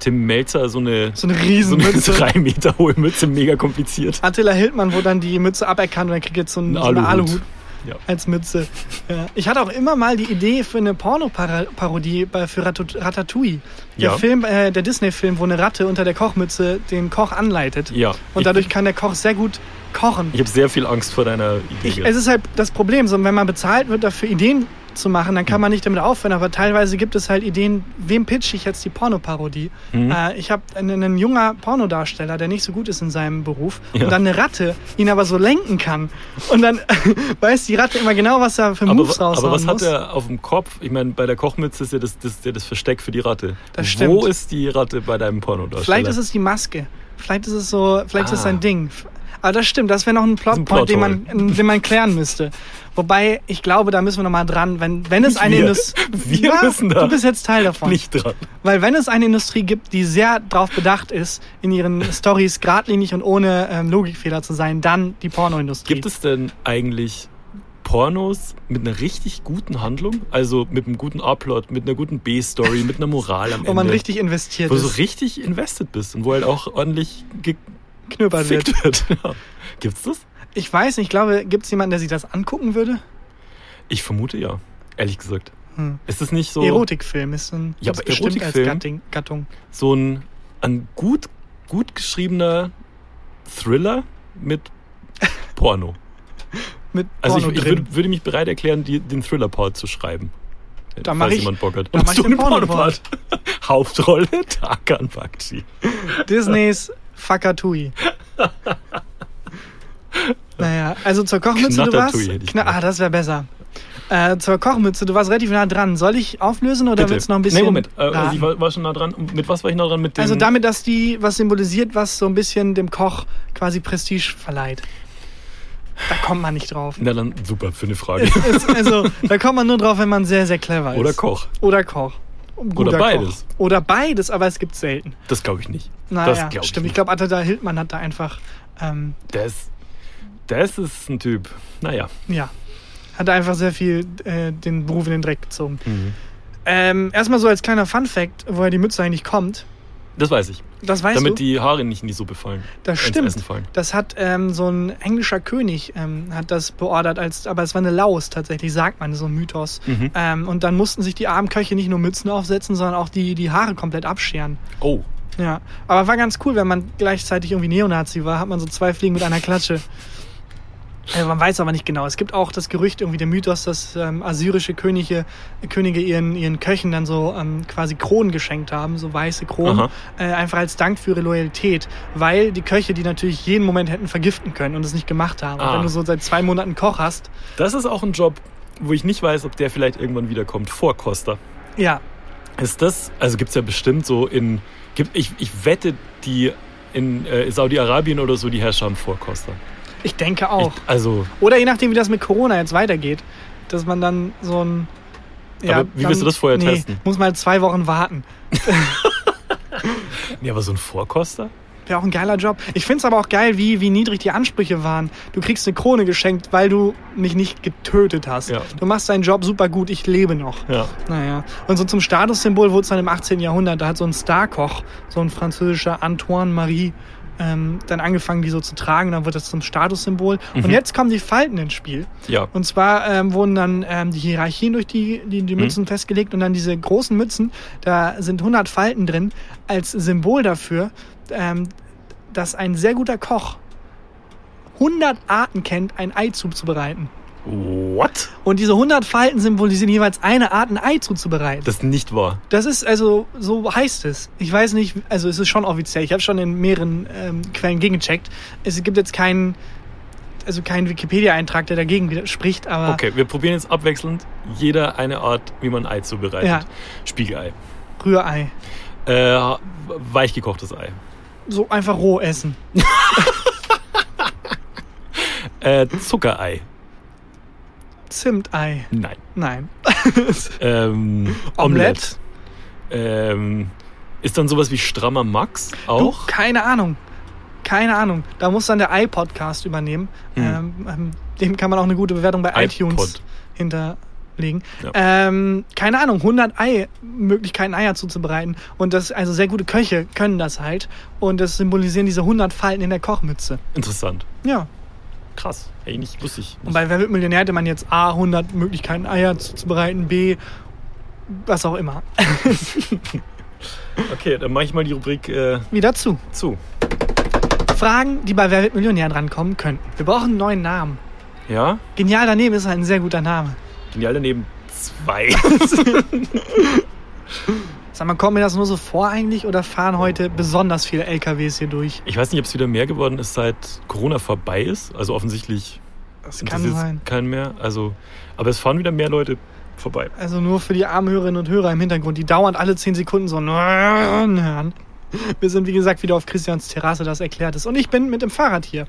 Tim Melzer so eine, So eine so eine Riesenmütze. drei Meter hohe Mütze, mega kompliziert. Attila Hildmann wurde dann die Mütze aberkannt und er kriegt jetzt so, einen, Ein so eine Aluhut. Aluhut Ja. als Mütze. Ja. Ich hatte auch immer mal die Idee für eine Pornoparodie für Ratat- Ratatouille. Der Ja. Film, äh, der Disney-Film, wo eine Ratte unter der Kochmütze den Koch anleitet. Ja. Und dadurch kann der Koch sehr gut kochen. Ich habe sehr viel Angst vor deiner Idee. Ich, es ist halt das Problem, so, wenn man bezahlt wird, dafür Ideen zu machen, dann Hm. kann man nicht damit aufhören. Aber teilweise gibt es halt Ideen, wem pitch ich jetzt die Pornoparodie? Mhm. Äh, ich habe einen, einen junger Pornodarsteller, der nicht so gut ist in seinem Beruf Ja. und dann eine Ratte ihn aber so lenken kann. Und dann weiß die Ratte immer genau, was er für aber, Moves raushauen aber was hat muss. er auf dem Kopf? Ich meine, bei der Kochmütze ist ja das, das, das Versteck für die Ratte. Das Wo stimmt. ist die Ratte bei deinem Pornodarsteller? Vielleicht ist es die Maske. Vielleicht ist es so, vielleicht ist es Ah. sein Ding. Aber das stimmt, das wäre noch ein Plotpoint, den man, den man klären müsste. Wobei, ich glaube, da müssen wir noch mal dran, wenn, wenn es eine Wir. Industrie... Wir müssen da Du bist jetzt Teil davon. Nicht dran. Weil wenn es eine Industrie gibt, die sehr darauf bedacht ist, in ihren Stories geradlinig und ohne ähm, Logikfehler zu sein, dann die Pornoindustrie. Gibt es denn eigentlich Pornos mit einer richtig guten Handlung? Also mit einem guten A-Plot, mit einer guten B-Story, mit einer Moral am Ende? wo man richtig investiert wo du so ist, richtig invested bist und wo halt auch ordentlich knöpert wird. wird. Ja. Gibt's das? Ich weiß nicht, ich glaube, gibt es jemanden, der sich das angucken würde? Ich vermute ja, ehrlich gesagt. Hm. Ist es nicht so, Erotikfilm ist ein Ja, aber bestimmt als Erotikfilm- Gatting, Gattung. so ein, ein gut, gut geschriebener Thriller mit Porno? Mit Also Porno ich, ich drin. würd, würde mich bereit erklären, die, den Thriller-Part zu schreiben. Da falls mach ich- jemand Bock hat. da mach ich den Porno-Part. Porno-Part? Hauptrolle Tarkan Bakci. Disneys Fakatui. naja, also zur Kochmütze, du warst. Kna ah, das wäre besser. Äh, zur Kochmütze, du warst relativ nah dran. Soll ich auflösen oder willst du noch ein bisschen. Nee, Moment. Äh, raten? ich war, war schon nah dran. Mit was war ich nah dran? Mit dem, also damit, dass die was symbolisiert, was so ein bisschen dem Koch quasi Prestige verleiht. Da kommt man nicht drauf. Na dann, super, für eine Frage. Also, da kommt man nur drauf, wenn man sehr, sehr clever ist. Oder Koch. Oder Koch. Oder beides. Koch. Oder beides, aber es gibt selten. Das glaube ich nicht. Naja, das glaube ich stimmt. nicht. Ich glaube, Attila Hildmann hat da einfach, ähm, Das, das ist ein Typ. Naja. ja, hat da einfach sehr viel äh, den Beruf in den Dreck gezogen. Mhm. Ähm, erstmal so als kleiner Fun-Fact, woher die Mütze eigentlich kommt. Das weiß ich. Das weißt Damit du? die Haare nicht in die Suppe fallen. Das ins stimmt. Fallen. Das hat ähm, so ein englischer König ähm, hat das beordert, als, aber es war eine Laus tatsächlich, sagt man, so ein Mythos. Mhm. Ähm, und dann mussten sich die armen Köche nicht nur Mützen aufsetzen, sondern auch die, die Haare komplett abscheren. Oh. Ja, aber war ganz cool, wenn man gleichzeitig irgendwie Neonazi war, hat man so zwei Fliegen mit einer Klatsche. Äh, man weiß aber nicht genau. Es gibt auch das Gerücht, irgendwie der Mythos, dass ähm, assyrische Könige, Könige ihren, ihren Köchen dann so ähm, quasi Kronen geschenkt haben, so weiße Kronen, äh, einfach als Dank für ihre Loyalität, weil die Köche die natürlich jeden Moment hätten vergiften können und es nicht gemacht haben. Und Ah. wenn du so seit zwei Monaten Koch hast, Das ist auch ein Job, wo ich nicht weiß, ob der vielleicht irgendwann wiederkommt. Vorkoster. ja, Ist das, also gibt es ja bestimmt so in, gibt, ich, ich wette, die in äh, Saudi-Arabien oder so, die Herrscher haben Vorkoster. Ich denke auch. Ich, also, Oder je nachdem, wie das mit Corona jetzt weitergeht, dass man dann so ein. Aber wie willst du das vorher testen? Muss halt zwei Wochen warten. nee, aber so ein Vorkoster? Wäre auch ein geiler Job. Ich finde es aber auch geil, wie, wie niedrig die Ansprüche waren. Du kriegst eine Krone geschenkt, weil du mich nicht getötet hast. Ja. Du machst deinen Job super gut, ich lebe noch. Ja. Naja. Und so zum Statussymbol wurde es dann im 18. Jahrhundert. Da hat so ein Starkoch, so ein französischer Antoine Marie, ähm, dann angefangen, die so zu tragen. Dann wird das zum Statussymbol. Mhm. Und jetzt kommen die Falten ins Spiel. Ja. Und zwar ähm, wurden dann ähm, die Hierarchien durch die, die, die Mützen festgelegt und dann diese großen Mützen, da sind 100 Falten drin, als Symbol dafür, ähm, dass ein sehr guter Koch 100 Arten kennt, ein Ei zuzubereiten. What? Und diese 100 Falten symbolisieren jeweils eine Art, ein Ei zuzubereiten. Das ist nicht wahr. Das ist also, so heißt es. Ich weiß nicht, also es ist schon offiziell. Ich habe schon in mehreren ähm, Quellen gegengecheckt. Es gibt jetzt keinen, also keinen Wikipedia-Eintrag, der dagegen spricht, aber Okay, wir probieren jetzt abwechselnd jeder eine Art, wie man Ei zubereitet. Ja. Spiegelei. Rührei. Äh, weichgekochtes Ei. So einfach roh essen. Äh, Zuckerei. Zimtei. Nein. Nein. Ähm, Omelette? Ähm, ist dann sowas wie strammer Max Du, auch? keine Ahnung. Keine Ahnung. Da muss dann der i-Podcast übernehmen. Hm. Ähm, ähm, dem kann man auch eine gute Bewertung bei iPod. iTunes hinterlegen. Ja. Ähm, keine Ahnung, 100 Ei, Möglichkeiten Eier zuzubereiten. Und das, also sehr gute Köche können das halt. Und das symbolisieren diese 100 Falten in der Kochmütze. Interessant. Ja. Krass. Ey, nicht, wusste ich. Und Nicht. bei Wer wird Millionär hätte man jetzt A, 100 Möglichkeiten Eier zuzubereiten, B, was auch immer. Okay, dann mache ich mal die Rubrik äh, Wieder zu. zu. Fragen, die bei Wer wird Millionär drankommen könnten. Wir brauchen einen neuen Namen. Ja? Genial daneben ist ein sehr guter Name. Genial daneben zwei. Sag mal, kommt mir das nur so vor eigentlich oder fahren heute besonders viele LKWs hier durch? Ich weiß nicht, ob es wieder mehr geworden ist, seit Corona vorbei ist. Also offensichtlich Das kann das jetzt sein. keinen mehr. Also, aber es fahren wieder mehr Leute vorbei. Also nur für die armen Hörerinnen und Hörer im Hintergrund, die dauernd alle 10 Sekunden so hören. Wir sind wie gesagt wieder auf Christians Terrasse, das erklärt ist. Und ich bin mit dem Fahrrad hier.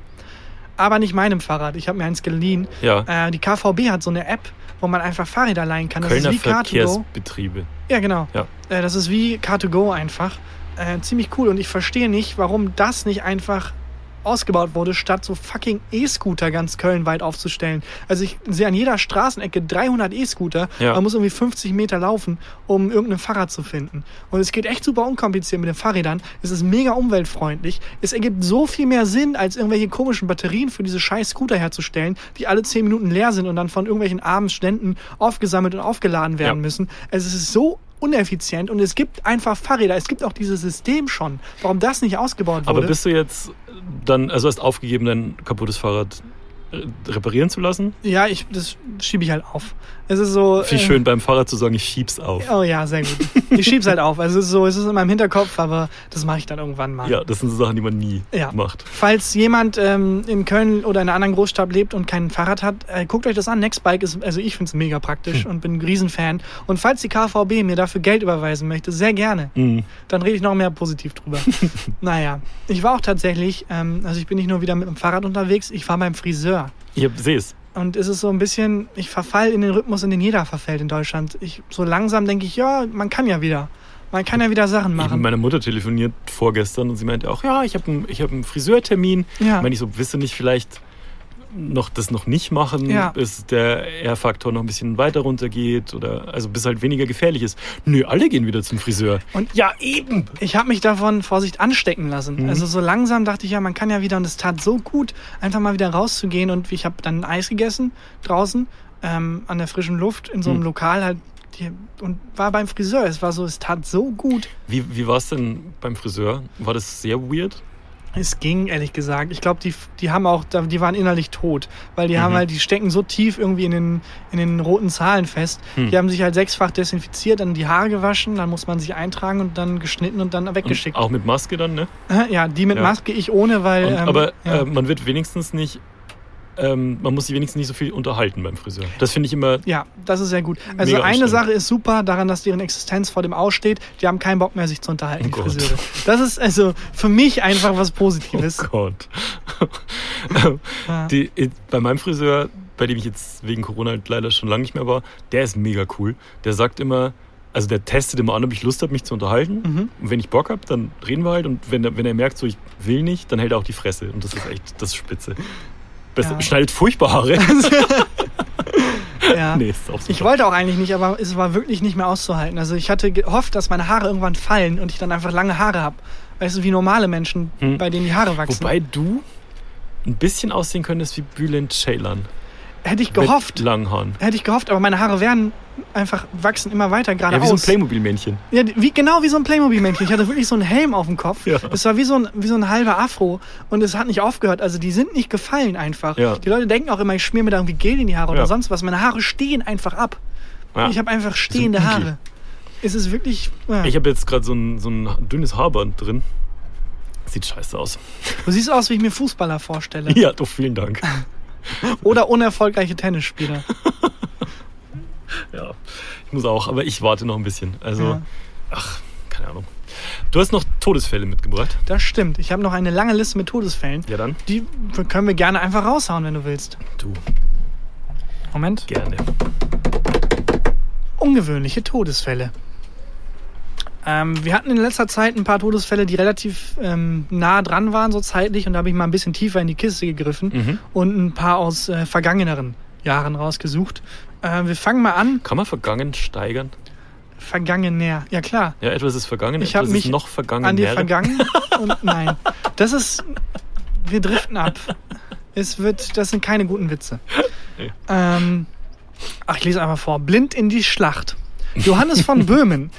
aber nicht meinem Fahrrad. Ich habe mir eins geliehen. Ja. Äh, die KVB hat so eine App, wo man einfach Fahrräder leihen kann. Das Kölner ist wie Car2Go. Verkehrsbetriebe. Ja, genau. Ja. Äh, das ist wie Car2Go einfach. Äh, ziemlich cool. Und ich verstehe nicht, warum das nicht einfach ausgebaut wurde, statt so fucking E-Scooter ganz Köln weit aufzustellen. Also ich sehe an jeder Straßenecke 300 E-Scooter. Ja. Man muss irgendwie 50 Meter laufen, um irgendein Fahrrad zu finden. Und es geht echt super unkompliziert mit den Fahrrädern. Es ist mega umweltfreundlich. Es ergibt so viel mehr Sinn, als irgendwelche komischen Batterien für diese scheiß Scooter herzustellen, die alle 10 Minuten leer sind und dann von irgendwelchen armen Ständen aufgesammelt und aufgeladen werden Ja. müssen. Also es ist so uneffizient und es gibt einfach Fahrräder. Es gibt auch dieses System schon. Warum das nicht ausgebaut wurde? Aber bist du jetzt dann, also hast aufgegeben, dein kaputtes Fahrrad reparieren zu lassen? Ja, ich, das schiebe ich halt auf. Es ist so. Viel äh, schön beim Fahrrad zu sagen, ich schieb's auf. Oh ja, sehr gut. Ich schieb's halt auf. Also es ist so, es ist in meinem Hinterkopf, aber das mache ich dann irgendwann mal. Ja, das sind so Sachen, die man nie Ja. macht. Falls jemand ähm, in Köln oder in einer anderen Großstadt lebt und kein Fahrrad hat, äh, guckt euch das an. Nextbike ist, also ich finde es mega praktisch Hm. und bin ein Riesenfan. Und falls die KVB mir dafür Geld überweisen möchte, sehr gerne. Mhm. Dann rede ich noch mehr positiv drüber. naja, ich war auch tatsächlich, ähm, also ich bin nicht nur wieder mit dem Fahrrad unterwegs, ich war beim Friseur. Ich seh's. Und es ist so ein bisschen, ich verfall in den Rhythmus, in den jeder verfällt in Deutschland. Ich, so langsam denke ich, ja, man kann ja wieder. Man kann ja wieder Sachen Ich habe mit machen. meiner Mutter telefoniert vorgestern und sie meinte auch, ja, ich habe einen ich hab einen Friseurtermin. Ja. Ich meine, ich so, du nicht vielleicht noch das noch nicht machen, Ja. bis der R-Faktor noch ein bisschen weiter runtergeht oder also bis halt weniger gefährlich ist. Nö, alle gehen wieder zum Friseur. Und Ja, eben. ich habe mich davon, Vorsicht, anstecken lassen. Mhm. Also so langsam dachte ich, ja, man kann ja wieder, und es tat so gut, einfach mal wieder rauszugehen. Und ich habe dann Eis gegessen draußen ähm, an der frischen Luft in so einem Mhm. Lokal halt und war beim Friseur. Es war so, es tat so gut. Wie, wie war es denn beim Friseur? War das sehr weird? Es ging, ehrlich gesagt. Ich glaube, die, die haben auch, die waren innerlich tot. Weil die haben Mhm. halt, die stecken so tief irgendwie in den, in den roten Zahlen fest. Hm. Die haben sich halt sechsfach desinfiziert, dann die Haare gewaschen, dann muss man sich eintragen und dann geschnitten und dann Und weggeschickt. auch mit Maske dann, ne? Ja, die mit Ja. Maske, ich ohne, weil. Und, ähm, aber ja. äh, man wird wenigstens nicht, ähm, man muss sich wenigstens nicht so viel unterhalten beim Friseur. Das finde ich immer, ja, das ist sehr gut. Also eine. Sache ist super daran, dass deren Existenz vor dem Aussteht. Die haben keinen Bock mehr, sich zu unterhalten, Oh. Friseure. Das ist also für mich einfach was Positives. oh Gott. Ja. Die, äh, bei meinem Friseur, bei dem ich jetzt wegen Corona leider schon lange nicht mehr war, der ist mega cool. Der sagt immer, also der testet immer an, ob ich Lust habe, mich zu unterhalten. Mhm. Und wenn ich Bock habe, dann reden wir halt. Und wenn, er- wenn er merkt, so ich will nicht, dann hält er auch die Fresse. Und das ist echt, das ist spitze. Besser, Ja. Schneidet furchtbar Haare. Ja. nee, ist auch super. Ich wollte auch eigentlich nicht, aber es war wirklich nicht mehr auszuhalten. Also ich hatte gehofft, dass meine Haare irgendwann fallen und ich dann einfach lange Haare habe. Weißt du, wie normale Menschen, Hm. bei denen die Haare wachsen. Wobei du ein bisschen aussehen könntest wie Bülent Ceylan. Hätte ich gehofft. Mit langen Haaren. Hätte ich gehofft, aber meine Haare werden einfach wachsen immer weiter Ja, wie so ein geradeaus. Playmobil-Männchen. Ja, wie, genau wie so ein Playmobil-Männchen. Ich hatte wirklich so einen Helm auf dem Kopf. Ja. Es war wie so, ein, wie so ein halber Afro und es hat nicht aufgehört. Also die sind nicht gefallen einfach. Ja. Die Leute denken auch immer, ich schmier mir da irgendwie Gel in die Haare oder Ja. sonst was. Meine Haare stehen einfach ab. Ja. Ich habe einfach stehende. Haare. Es ist wirklich... Ich habe jetzt gerade so ein, so ein dünnes Haarband drin. Sieht scheiße aus. Du siehst aus, wie ich mir Fußballer vorstelle. Ja, doch, vielen Dank. Oder unerfolgreiche Tennisspieler. Ja, ich muss auch, aber ich warte noch ein bisschen. Also, Ja. ach, keine Ahnung. Du hast noch Todesfälle mitgebracht. Das stimmt. Ich habe noch eine lange Liste mit Todesfällen. Ja, dann. Die können wir gerne einfach raushauen, wenn du willst. Du, Moment. gerne. Ungewöhnliche Todesfälle. Ähm, wir hatten in letzter Zeit ein paar Todesfälle, die relativ ähm, nah dran waren, so zeitlich. Und da habe ich mal ein bisschen tiefer in die Kiste gegriffen Mhm. und ein paar aus äh, vergangeneren Jahren rausgesucht. Äh, wir fangen mal an. Kann man vergangen steigern? Vergangener. Ja, klar. Ja, etwas ist vergangen, Ich etwas mich ist noch vergangen. An dir vergangen und nein. Das ist. Wir driften ab. Es wird. Das sind keine guten Witze. Nee. Ähm, ach, ich lese einfach vor. Blind in die Schlacht. Johannes von Böhmen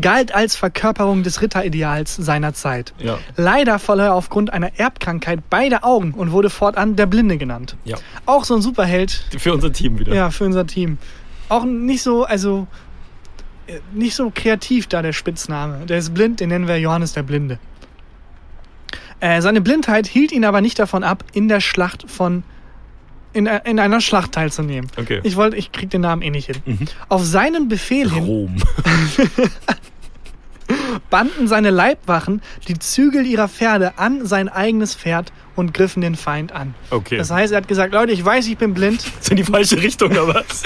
galt als Verkörperung des Ritterideals seiner Zeit. Ja, Leider verlor er aufgrund einer Erbkrankheit beide Augen und wurde fortan der Blinde genannt. ja. Auch so ein Superheld, Für unser Team wieder. ja, für unser Team. Auch nicht so, also äh, nicht so kreativ da der Spitzname. Der ist blind, den nennen wir Johannes der Blinde. Äh, seine Blindheit hielt ihn aber nicht davon ab, in der Schlacht von in, äh, in einer Schlacht teilzunehmen. Okay. Ich wollte, ich krieg den Namen eh nicht hin. Mhm. Auf seinen Befehl hin, Rom. banden seine Leibwachen die Zügel ihrer Pferde an sein eigenes Pferd und griffen den Feind an. Okay. Das heißt, er hat gesagt, Leute, ich weiß, ich bin blind, Das ist in die falsche Richtung, aber was?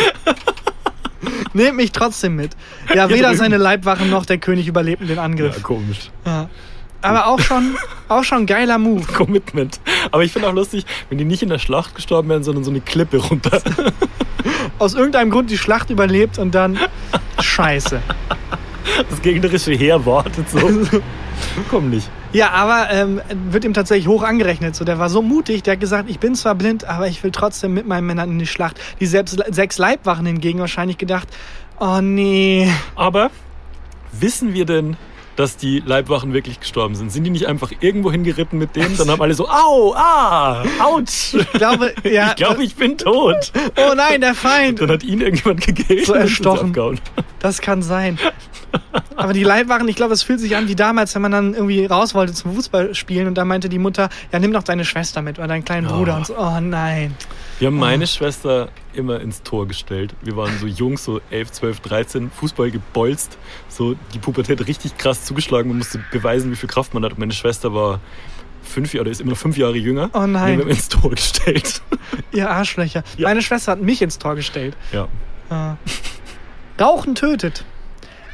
nehmt mich trotzdem mit. Ja, weder seine Leibwachen noch der König überlebten den Ja, Angriff. komisch. Ja. Aber auch schon, auch schon geiler Move. Commitment. Aber ich finde auch lustig, wenn die nicht in der Schlacht gestorben wären, sondern so eine Klippe runter. Aus irgendeinem Grund die Schlacht überlebt und dann Scheiße. Das gegnerische Heer wartet so. Komm nicht. Ja, aber ähm, wird ihm tatsächlich hoch angerechnet. So, der war so mutig, der hat gesagt, ich bin zwar blind, aber ich will trotzdem mit meinen Männern in die Schlacht. Die selbst, sechs Leibwachen hingegen wahrscheinlich gedacht, oh nee. Aber wissen wir denn, dass die Leibwachen wirklich gestorben sind? Sind die nicht einfach irgendwo hingeritten mit denen? Dann haben alle so, au, ah, ouch. Ich glaube, ja. Ich glaube, ich bin tot. oh nein, der Feind. Dann hat ihn irgendjemand gegeben So erstochen. Das kann sein. Aber die Leibwachen, ich glaube, es fühlt sich an wie damals, wenn man dann irgendwie raus wollte zum Fußballspielen und da meinte die Mutter, ja, nimm doch deine Schwester mit oder deinen kleinen Oh. Bruder und so. Oh nein. Wir haben meine Schwester immer ins Tor gestellt. Wir waren so jung, so 11, 12, 13, Fußball gebolzt, so die Pubertät richtig krass zugeschlagen. Man musste beweisen, wie viel Kraft man hat. Und meine Schwester war fünf Jahre, oder ist immer noch fünf Jahre jünger. Oh nein. Wir haben ins Tor gestellt. Ihr Arschlöcher. Ja. Meine Schwester hat mich ins Tor gestellt. Ja. Äh. Rauchen tötet.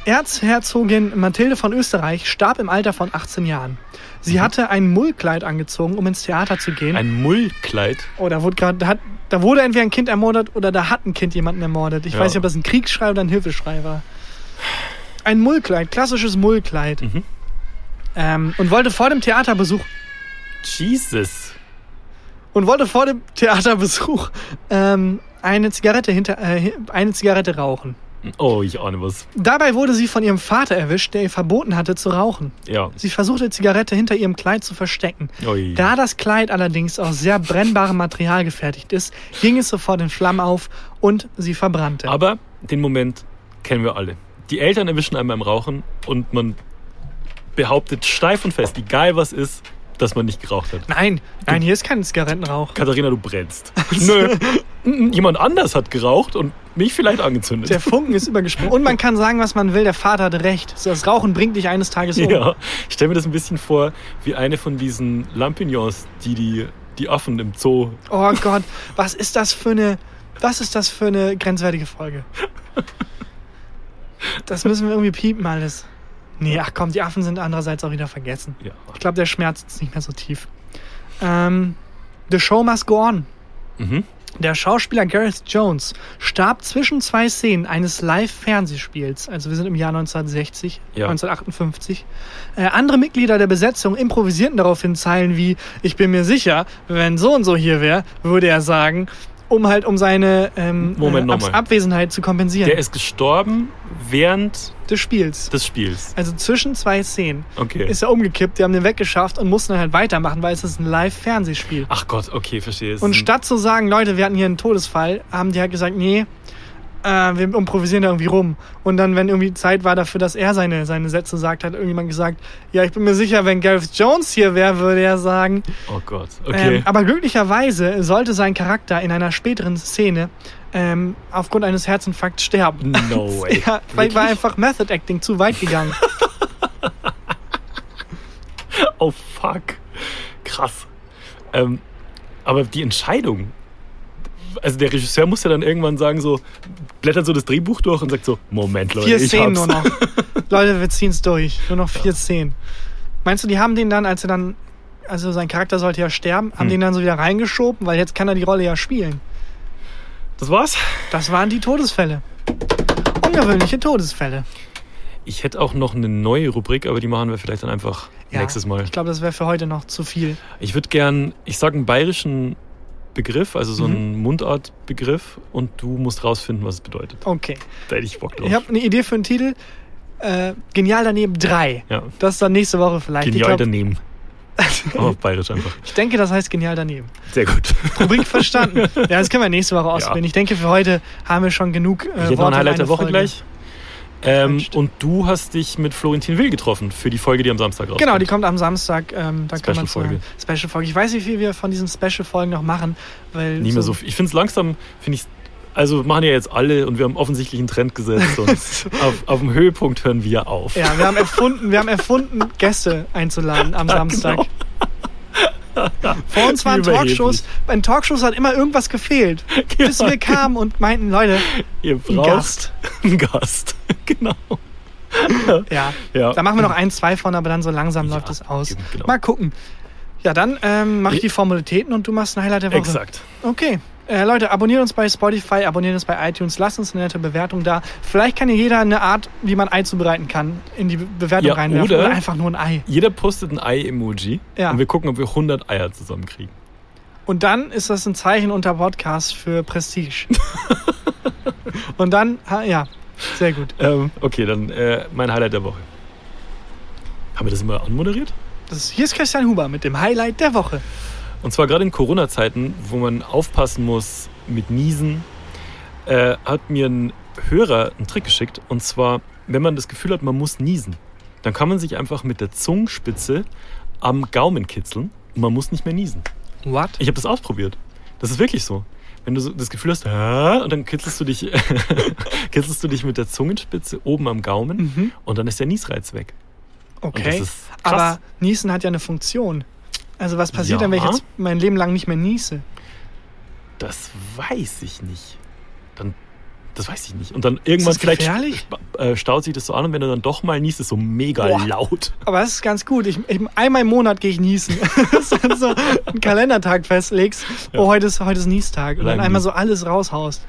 Erzherzogin Mathilde von Österreich starb im Alter von 18 Jahren. Sie hatte ein Mullkleid angezogen, um ins Theater zu gehen. Mhm. Ein Mullkleid. oh, da wurde, grad, da, hat, da wurde entweder ein Kind ermordet oder da hat ein Kind jemanden ermordet. Ich Ja. weiß nicht, ob das ein Kriegsschrei oder ein Hilfeschrei war. Ein Mullkleid, klassisches Mullkleid. Mhm. Ähm, und wollte vor dem Theaterbesuch Jesus. und wollte vor dem Theaterbesuch ähm, eine Zigarette hinter äh, eine Zigarette rauchen. Oh, ich ahne was. Dabei wurde sie von ihrem Vater erwischt, der ihr verboten hatte zu rauchen. Ja. Sie versuchte, die Zigarette hinter ihrem Kleid zu verstecken. Ui. Da das Kleid allerdings aus sehr brennbarem Material gefertigt ist, ging es sofort in Flammen auf und sie verbrannte. Aber den Moment kennen wir alle. Die Eltern erwischen einen beim Rauchen und man behauptet steif und fest, egal was ist, dass man nicht geraucht hat. nein, nein, hier ist kein Zigarettenrauch. Katharina, du brennst. Nö. Jemand anders hat geraucht und mich vielleicht angezündet. Der Funken ist übergesprungen. Und man kann sagen, was man will, der Vater hatte recht. Das Rauchen bringt dich eines Tages um. ja, ich stelle mir das ein bisschen vor wie eine von diesen Lampignons, die die, die Affen im Zoo. Oh Gott, was ist das für eine, was ist das für eine grenzwertige Folge? Das müssen wir irgendwie piepen alles. Nee, ach komm, die Affen sind andererseits auch wieder vergessen. Ja. Ich glaube, der Schmerz ist nicht mehr so tief. Ähm, The Show Must Go On. Mhm. Der Schauspieler Gareth Jones starb zwischen zwei Szenen eines Live-Fernsehspiels. Also wir sind im Jahr 1960, Ja. 1958. Äh, andere Mitglieder der Besetzung improvisierten daraufhin Zeilen wie Ich bin mir sicher, wenn so und so hier wäre, würde er sagen, um halt um seine ähm, Moment, äh, nochmal. Abwesenheit zu kompensieren Der ist gestorben während des Spiels. des Spiels. Also zwischen zwei Szenen Okay. ist er umgekippt, die haben den weggeschafft und mussten dann halt weitermachen, weil es ist ein Live-Fernsehspiel. Ach Gott, okay, verstehe. Es Und statt zu sagen, Leute, wir hatten hier einen Todesfall, haben die halt gesagt, nee, äh, wir improvisieren da irgendwie rum. Und dann, wenn irgendwie Zeit war dafür, dass er seine, seine Sätze sagt, hat irgendjemand gesagt, ja, ich bin mir sicher, wenn Gareth Jones hier wäre, würde er sagen. Oh Gott, okay. Ähm, aber glücklicherweise sollte sein Charakter in einer späteren Szene ähm, aufgrund eines Herzinfarkts sterben. no way. Ja, weil war einfach Method Acting zu weit gegangen. Oh fuck. Krass. Ähm, aber die Entscheidung. Also der Regisseur muss ja dann irgendwann sagen, so, blättert so das Drehbuch durch und sagt so, Moment, Leute, vier ich Szenen hab's. nur noch. Leute, wir ziehen's durch. Nur noch vier Szenen. Meinst du, die haben den dann, als er dann, also sein Charakter sollte ja sterben, haben Hm. den dann so wieder reingeschoben, weil jetzt kann er die Rolle ja spielen. Das war's? Das waren die Todesfälle. Ungewöhnliche Todesfälle. Ich hätte auch noch eine neue Rubrik, aber die machen wir vielleicht dann einfach Ja, nächstes Mal. Ich glaube, das wäre für heute noch zu viel. Ich würde gern, ich sage einen bayerischen Begriff, also so Mhm. Mundartbegriff und du musst rausfinden, was es bedeutet. Okay. Da hätte ich Bock drauf. Ich habe eine Idee für einen Titel. Äh, Genial daneben 3. ja. Das ist dann nächste Woche vielleicht. Genial glaub, daneben. Auf bayerisch einfach. ich denke, das heißt genial daneben. Sehr gut. Rubrik verstanden. Ja, das können wir nächste Woche ausprobieren. Ich denke, für heute haben wir schon genug äh, Ich hätte noch ein Highlight der Woche Folge. gleich. Ähm, und du hast dich mit Florentin Will getroffen für die Folge, die am Samstag rauskommt. Genau, die kommt am Samstag. Ähm, da kann man Special-Folge. Special Folge. Ich weiß nicht, wie viel wir von diesen Special Folgen noch machen, weil Nicht mehr so viel. Ich finde es langsam, finde ich Also machen ja jetzt alle und wir haben offensichtlich einen Trend gesetzt und auf, auf dem Höhepunkt hören wir auf. Ja, wir haben erfunden, wir haben erfunden, Gäste einzuladen am Samstag. Vor uns waren. Talkshows. Bei den Talkshows hat immer irgendwas gefehlt. Bis wir kamen und meinten, Leute, Ihr braucht Gast. einen Gast. genau. Ja, Ja. da machen wir noch ein, zwei von, aber dann so langsam läuft es aus. genau. Mal gucken. Ja, dann ähm, mach ich die Formalitäten und du machst ein Highlight der Woche. Exakt. Okay. Äh, Leute, abonniert uns bei Spotify, abonniert uns bei iTunes, lasst uns eine nette Bewertung da. Vielleicht kann ja jeder eine Art, wie man Ei zubereiten kann, in die Be- Bewertung Ja, reinwerfen. oder- einfach nur ein Ei. Jeder postet ein Ei-Emoji Ja. und wir gucken, ob wir 100 Eier zusammenkriegen. Und dann ist das ein Zeichen unter Podcast für Prestige. und dann, ja, sehr gut. Ähm, okay, dann äh, mein Highlight der Woche. Haben wir das immer anmoderiert? Das hier ist Christian Huber mit dem Highlight der Woche. Und zwar gerade in Corona-Zeiten, wo man aufpassen muss mit Niesen, äh, hat mir ein Hörer einen Trick geschickt. Und zwar, wenn man das Gefühl hat, man muss niesen, dann kann man sich einfach mit der Zungenspitze am Gaumen kitzeln und man muss nicht mehr niesen. What? Ich habe das ausprobiert. Das ist wirklich so. Wenn du so das Gefühl hast, und dann kitzelst du dich, kitzelst du dich mit der Zungenspitze oben am Gaumen Mhm. und dann ist der Niesreiz weg. Okay. Aber Niesen hat ja eine Funktion. Also was passiert Ja. dann, wenn ich jetzt mein Leben lang nicht mehr niese? Das weiß ich nicht. Dann, das weiß ich nicht. Und dann irgendwann vielleicht äh, staut sich das so an und wenn du dann doch mal niest, ist so mega Boah. laut. Aber das ist ganz gut. Ich, ich, einmal im Monat gehe ich niesen. Dass so einen Kalendertag festlegst. Ja. Oh, heute ist, heute ist Niestag. Und dann einmal so alles raushaust.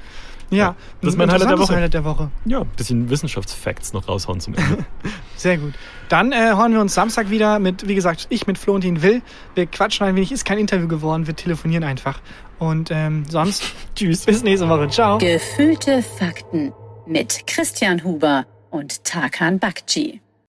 Ja. Das ist mein ein Highlight der Woche. Highlight der Woche. Ja, ein bisschen Wissenschaftsfacts noch raushauen zum Ende. Sehr gut. Dann äh, hören wir uns Samstag wieder mit, wie gesagt, ich mit Florentin Will. Wir quatschen ein wenig, ist kein Interview geworden, wir telefonieren einfach. Und ähm, sonst, tschüss, bis nächste Woche. Ciao. Gefühlte Fakten mit Christian Huber und Tarkan Bakci.